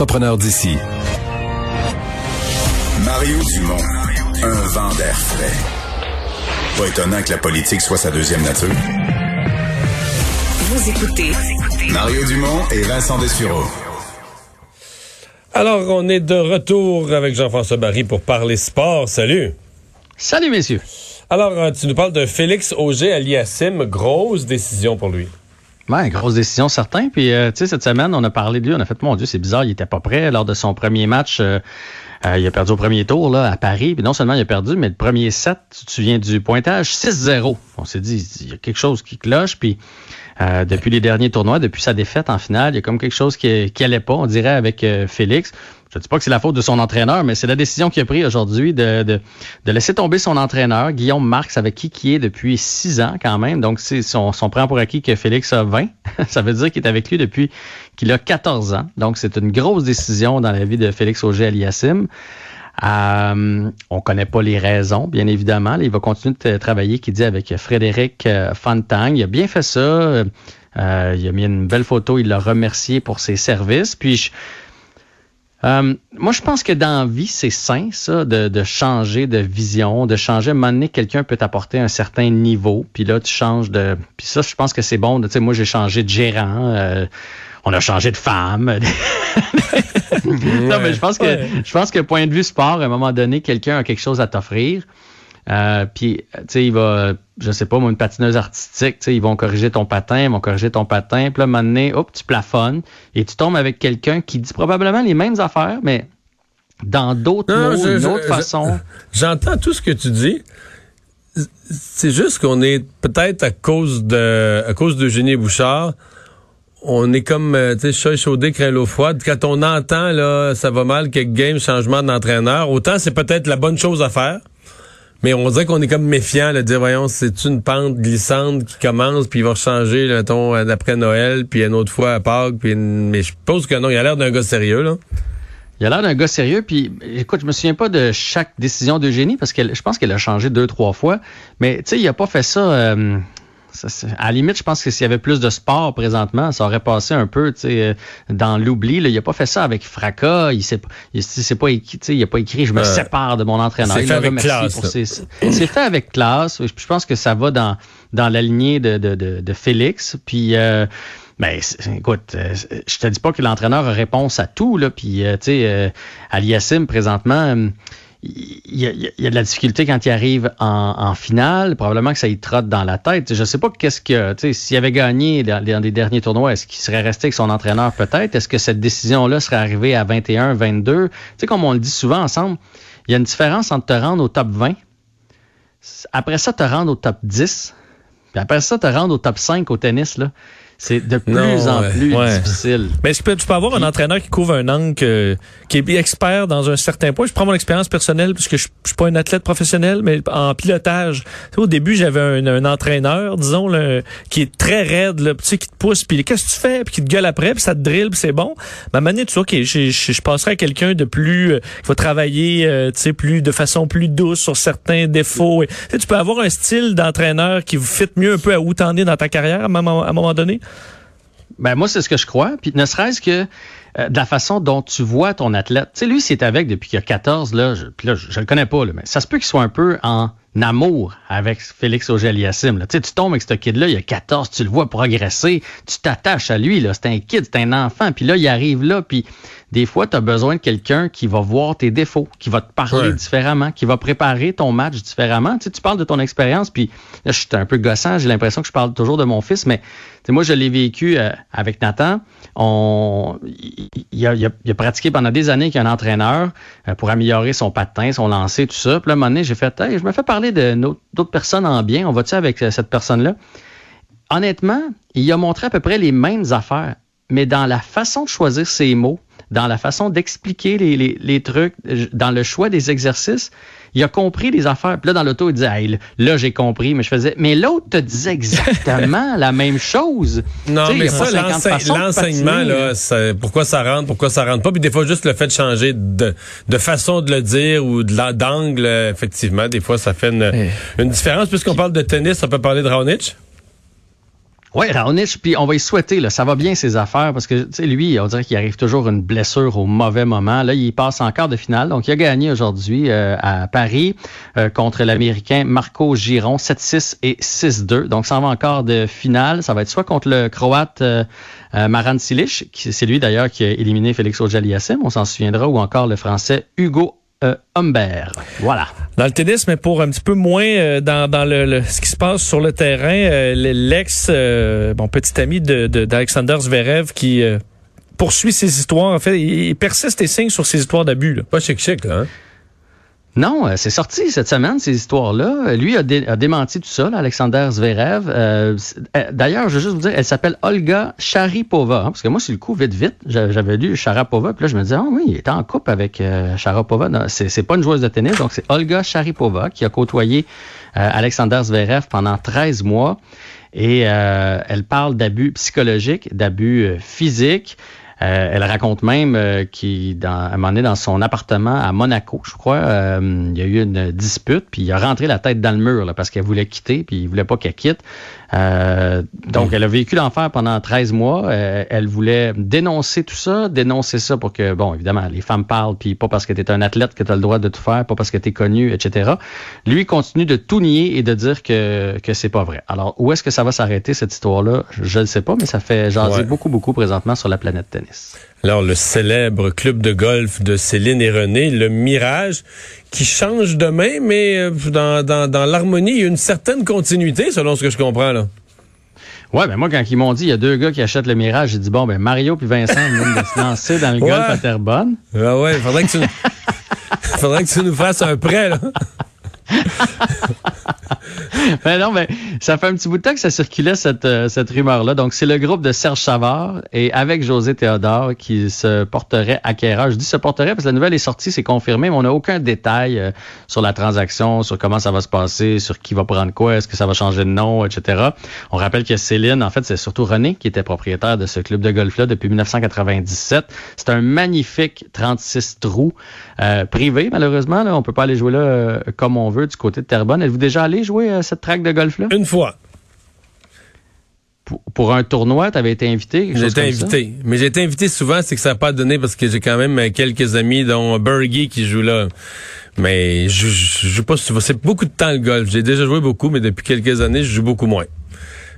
Entrepreneur d'ici. Mario Dumont, un vent d'air frais. Pas étonnant que la politique soit sa deuxième nature. Vous écoutez Mario Dumont et Vincent Dessureau. Alors, on est de retour avec Jean-François Barry pour parler sport. Salut. Salut, messieurs. Alors, euh, tu nous parles de Félix Auger aliassim. Grosse décision pour lui. Ouais, grosse décision, certain. Puis, euh, tu sais, cette semaine, on a parlé de lui. On a fait, mon Dieu, c'est bizarre, il était pas prêt lors de son premier match. euh, euh, il a perdu au premier tour là, à Paris. Puis non seulement il a perdu, mais le premier set, tu te souviens du pointage, 6-0. On s'est dit, il y a quelque chose qui cloche. Puis depuis les derniers tournois, depuis sa défaite en finale, il y a comme quelque chose qui, qui allait pas, on dirait, avec Félix. Je ne dis pas que c'est la faute de son entraîneur, mais c'est la décision qu'il a prise aujourd'hui de, de, de laisser tomber son entraîneur, Guillaume Marx, avec qui qui est depuis six ans quand même. Donc, son, son prend pour acquis que Félix a 20. Ça veut dire qu'il est avec lui depuis qu'il a 14 ans. Donc, c'est une grosse décision dans la vie de Félix Auger-Aliassime. Euh, on connaît pas les raisons, bien évidemment. Il va continuer de travailler, qui dit, avec Frédéric euh, Fontang. Il a bien fait ça. Euh, il a mis une belle photo. Il l'a remercié pour ses services. Puis, je, euh, moi, je pense que dans la vie, c'est sain, ça, de, de changer de vision, de changer. À un moment donné, quelqu'un peut t'apporter un certain niveau, puis là, tu changes de... Puis ça, je pense que c'est bon. Tu sais, moi, j'ai changé de gérant. euh, on a changé de femme. non, mais je pense que je pense que point de vue sport, à un moment donné, quelqu'un a quelque chose à t'offrir. Euh, puis, tu sais, il va, je sais pas, moi, une patineuse artistique, tu sais, ils vont corriger ton patin, ils vont corriger ton patin. Puis là, à un moment donné, hop, tu plafonnes et tu tombes avec quelqu'un qui dit probablement les mêmes affaires, mais dans d'autres mots, d'une autre je- façon. J'entends tout ce que tu dis. C'est juste qu'on est peut-être à cause de à cause d'Eugénie Bouchard, on est comme euh, tu sais chat chaudé craint l'eau froide. Quand on entend là ça va mal quelques games changement d'entraîneur, autant c'est peut-être la bonne chose à faire. Mais on dirait qu'on est comme méfiant, de dire, voyons, c'est une pente glissante qui commence, puis il va changer, là, mettons, après Noël, puis une autre fois à Pâques, puis une- mais je suppose que non, il a l'air d'un gars sérieux, là. Il a l'air d'un gars sérieux. Puis, écoute, je me souviens pas de chaque décision d'Eugénie parce que je pense qu'elle a changé deux, trois fois. Mais, tu sais, il a pas fait ça. euh, ça, à la limite, je pense que s'il y avait plus de sport présentement, ça aurait passé un peu, tu sais, euh, dans l'oubli. là. Il a pas fait ça avec fracas. Il s'est, pas- il, pas écrit, il a pas écrit, je me Euh, sépare de mon entraîneur. c'est Il fait avec classe, C'est fait avec classe. Je pense que ça va dans, dans la lignée de, de, de, de Félix. Puis, euh, ben, écoute, euh, je te dis pas que l'entraîneur a réponse à tout, là. Puis, euh, tu sais, euh, Aliassim, présentement, il y, a, de la difficulté quand il arrive en, finale. Probablement que ça y trotte dans la tête. Je sais pas qu'est-ce que, tu sais, s'il avait gagné dans, dans les derniers tournois, est-ce qu'il serait resté avec son entraîneur peut-être? Est-ce que cette décision-là serait arrivée à 21, 22? Tu sais, comme on le dit souvent ensemble, il y a une différence entre te rendre au top 20, après ça, te rendre au top 10, puis après ça, te rendre au top 5 au tennis, là. C'est de plus Non, en plus ouais. difficile. Mais est-ce que tu peux avoir un entraîneur qui couvre un angle que- qui est expert dans un certain point? Je prends mon expérience personnelle parce que je, je suis pas un athlète professionnel, mais en pilotage. Tu sais, au début, j'avais un, un entraîneur, disons, là, qui est très raide, là, tu sais, qui te pousse, puis qu'est-ce que tu fais, puis qui te gueule après, puis ça te drille, puis c'est bon. Moment donné, tu dis, OK, je, je, je passerai à quelqu'un de plus, euh, qui va travailler, euh, tu sais, plus, de façon plus douce sur certains défauts. Et, tu sais, tu peux avoir un style d'entraîneur qui vous fit mieux un peu à où t'en es dans ta carrière à un moment, à un moment donné? Ben moi, c'est ce que je crois. Puis ne serait-ce que euh, de la façon dont tu vois ton athlète. Tu sais, lui, s'il est avec depuis qu'il a 14, là, je, puis là, je, je le connais pas, là, mais ça se peut qu'il soit un peu en amour avec Félix Auger-Aliassime. là. Tu sais, tu tombes avec ce kid-là, il a 14, tu le vois progresser, tu t'attaches à lui, là. C'est un kid, c'est un enfant. Puis là, il arrive là, puis des fois, tu as besoin de quelqu'un qui va voir tes défauts, qui va te parler Ouais. différemment, qui va préparer ton match différemment. Tu sais, tu parles de ton expérience, puis là, je suis un peu gossant, j'ai l'impression que je parle toujours de mon fils, mais tu sais, moi, je l'ai vécu euh, avec Nathan. On, il, a, pratiqué pendant des années qu'il y a un entraîneur euh, pour améliorer son patin, son lancer, tout ça. Puis là, un moment donné, j'ai fait, hey, je me fais parler d'autres personnes en bien. On va-tu avec euh, cette personne-là? Honnêtement, il a montré à peu près les mêmes affaires, mais dans la façon de choisir ses mots, dans la façon d'expliquer les, les, les trucs, dans le choix des exercices il a compris les affaires. Puis là, dans l'auto, il disait, hey, là, j'ai compris. Mais je faisais, mais l'autre te disait exactement la même chose. Non, mais ça, l'enseignement, là, pourquoi ça rentre, pourquoi ça rentre pas? Puis des fois, juste le fait de changer de, de façon de le dire ou d'angle, effectivement, des fois, ça fait une, une différence. Puisqu'on parle de tennis, on peut parler de Raonic? Oui, Raonic, puis on va y souhaiter, là, ça va bien ses affaires parce que lui, on dirait qu'il arrive toujours une blessure au mauvais moment. Là, il passe en quart de finale. Donc, il a gagné aujourd'hui euh, à Paris euh, contre l'Américain Marco Giron, 7-6 et 6-2. Donc, ça va encore de finale. Ça va être soit contre le Croate euh, euh Maran Silic, c'est lui d'ailleurs qui a éliminé Félix auger on s'en souviendra, ou encore le Français Hugo euh, Humbert. Voilà. Dans le tennis, mais pour un petit peu moins euh, dans, dans le, ce qui se passe sur le terrain, euh, l'ex bon petit ami de d'Alexander Zverev qui poursuit ses histoires. En fait, il, persiste et signe sur ses histoires d'abus. Pas chic chic là. Hein? Non, euh, c'est sorti cette semaine, ces histoires-là. Lui a, démenti tout ça, Alexander Zverev. Euh, euh, d'ailleurs, je veux juste vous dire, elle s'appelle Olga Sharipova. Hein, parce que moi, c'est le coup, vite, vite, j'avais lu Sharapova. Puis là, je me disais, ah oui, il est en couple avec Sharapova. C'est pas une joueuse de tennis, donc c'est Olga Sharipova qui a côtoyé Alexander Zverev pendant 13 mois. Et elle parle d'abus psychologiques, d'abus physiques. Euh, elle raconte même euh, qu'il, dans, à un moment donné, dans son appartement à Monaco, je crois, euh, il y a eu une dispute, puis il a rentré la tête dans le mur là, parce qu'elle voulait quitter, puis il voulait pas qu'elle quitte. Euh, donc, elle a vécu l'enfer pendant 13 mois. Euh, elle voulait dénoncer tout ça, dénoncer ça pour que, bon, évidemment, les femmes parlent, puis pas parce que tu es un athlète que tu as le droit de tout faire, pas parce que tu es connu, etc. Lui continue de tout nier et de dire que, que c'est pas vrai. Alors, où est-ce que ça va s'arrêter, cette histoire-là? Je ne sais pas, mais ça fait jaser beaucoup, beaucoup présentement sur la planète tennis. Alors, le célèbre club de golf de Céline et René, le Mirage, qui change de main, mais euh, dans, dans, dans l'harmonie, il y a une certaine continuité, selon ce que je comprends, là. Ouais, ben moi, quand ils m'ont dit, il y a deux gars qui achètent le Mirage, j'ai dit, bon, ben Mario puis Vincent viennent de se lancer dans le golf à Terrebonne. Ah ouais, faudrait que tu, faudrait que tu nous fasses un prêt, là. ben non, mais ça fait un petit bout de temps que ça circulait cette, euh, cette rumeur-là. Donc, c'est le groupe de Serge Savard et avec José Théodore qui se porterait acquéreur. Je dis se porterait parce que la nouvelle est sortie, c'est confirmé, mais on n'a aucun détail euh, sur la transaction, sur comment ça va se passer, sur qui va prendre quoi, est-ce que ça va changer de nom, etc. On rappelle que Céline, en fait, c'est surtout René qui était propriétaire de ce club de golf-là depuis 1997. C'est un magnifique 36 trous euh, privé, malheureusement. Là, on peut pas aller jouer là comme on veut du côté de Terrebonne. Êtes-vous déjà allé jouer à cette track de golf-là? Une fois. Pour, un tournoi, tu avais été invité? J'ai été invité. Mais j'ai été invité souvent, c'est que ça n'a pas donné parce que j'ai quand même quelques amis, dont Bergie qui joue là. Mais je, je, joue pas souvent. C'est beaucoup de temps le golf. J'ai déjà joué beaucoup, mais depuis quelques années, je joue beaucoup moins.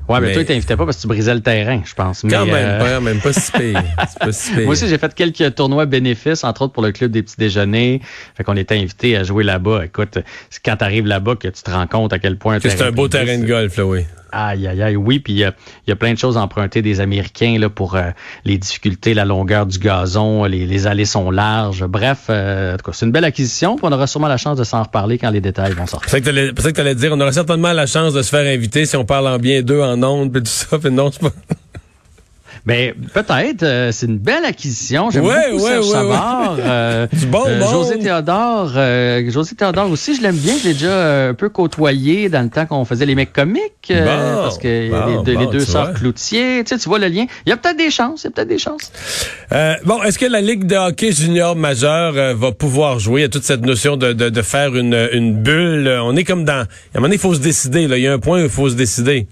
Ouais, mais, toi, tu t'invitais pas parce que tu brisais le terrain, je pense. Quand même euh, pas, même pas si pire. pas si Moi aussi, j'ai fait quelques tournois bénéfices, entre autres pour le club des petits déjeuners. Fait qu'on était invités à jouer là-bas. Écoute, c'est quand t'arrives là-bas que tu te rends compte à quel point... C'est un beau terrain de golf, là, oui. Aïe, aïe, aïe, oui. Puis il y, a plein de choses empruntées des Américains là, pour euh, les difficultés, la longueur du gazon, les, allées sont larges. Bref, euh, en tout cas, c'est une belle acquisition. On aura sûrement la chance de s'en reparler quand les détails vont sortir. C'est que tu dire, on aura certainement la chance de se faire inviter si on parle en bien d'eux en ondes, puis tout ça. Puis non, c'est pas... Ben peut-être, euh, c'est une belle acquisition. J'aime ouais, beaucoup ouais, Serge ouais, euh, du bon, euh, José Théodore, José Théodore aussi, je l'aime bien. Je l'ai déjà un peu côtoyé dans le temps qu'on faisait les mecs comiques, parce que les, deux sœurs Cloutier, tu sais, tu vois le lien. Il y a peut-être des chances, il y a peut-être des chances. bon, est-ce que la Ligue de hockey junior majeur va pouvoir jouer? À toute cette notion de, de, de faire une, une bulle? On est comme dans... À un moment donné, il faut se décider. Là. Il y a un point où il faut se décider.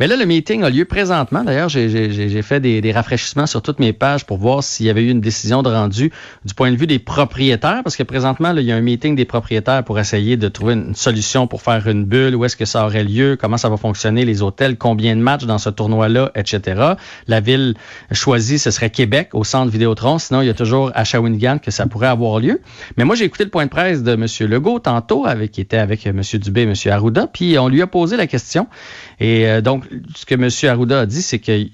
Mais là, le meeting a lieu présentement. D'ailleurs, j'ai fait des, des, rafraîchissements sur toutes mes pages pour voir s'il y avait eu une décision de rendu du point de vue des propriétaires, parce que présentement, là, il y a un meeting des propriétaires pour essayer de trouver une solution pour faire une bulle, où est-ce que ça aurait lieu, comment ça va fonctionner, les hôtels, combien de matchs dans ce tournoi-là, etc. La ville choisie, ce serait Québec, au centre Vidéotron. Sinon, il y a toujours à Shawinigan que ça pourrait avoir lieu. Mais moi, j'ai écouté le point de presse de M. Legault tantôt, avec, qui était avec M. Dubé et M. Arruda, puis on lui a posé la question. Et euh, donc, ce que M. Arruda a dit, c'est que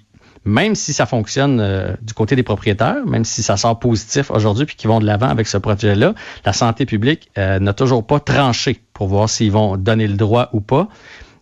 même si ça fonctionne euh, du côté des propriétaires, même si ça sort positif aujourd'hui puis qu'ils vont de l'avant avec ce projet-là, la santé publique euh, n'a toujours pas tranché pour voir s'ils vont donner le droit ou pas.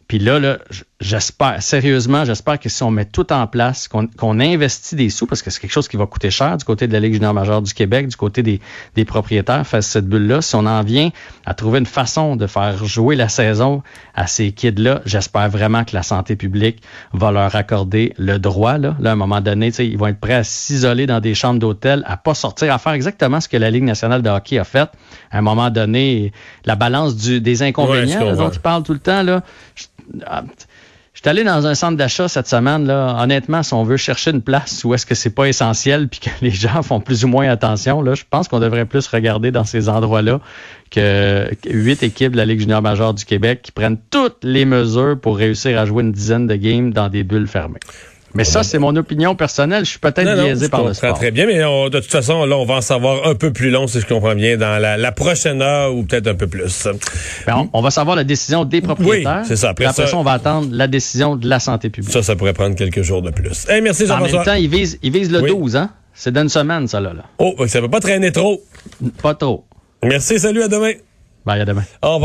Puis là, là j'espère, sérieusement, j'espère que si on met tout en place, qu'on qu'on investit des sous, parce que c'est quelque chose qui va coûter cher du côté de la Ligue junior majeure du Québec, du côté des, des propriétaires face à cette bulle-là, si on en vient à trouver une façon de faire jouer la saison à ces kids-là, j'espère vraiment que la santé publique va leur accorder le droit. Là, là à un moment donné, ils vont être prêts à s'isoler dans des chambres d'hôtel, à pas sortir, à faire exactement ce que la Ligue nationale de hockey a fait. À un moment donné, la balance du, des Ouais, inconvénients comprends. dont ils parlent tout le temps, là, je- ah, je suis allé dans un centre d'achat cette semaine. Là. Honnêtement, si on veut chercher une place où est-ce que c'est pas essentiel puis que les gens font plus ou moins attention, là, je pense qu'on devrait plus regarder dans ces endroits-là que huit équipes de la Ligue junior majeure du Québec qui prennent toutes les mesures pour réussir à jouer une dizaine de games dans des bulles fermées. Mais ça, c'est mon opinion personnelle. Je suis peut-être biaisé par le sport. très bien, mais on- de toute façon, là, on va en savoir un peu plus long, si je comprends bien, dans la, la prochaine heure ou peut-être un peu plus. Ben, on, on va savoir la décision des propriétaires. c'est ça. Après après ça- ça, on va attendre la décision de la santé publique. Ça, ça pourrait prendre quelques jours de plus. Hey, merci en même temps, ils visent, ils visent le Oui. 12, hein? C'est d'une semaine, ça, là. là. Oh, ça peut pas traîner trop. Pas trop. Merci, salut, à demain. Bye, à demain. Au revoir.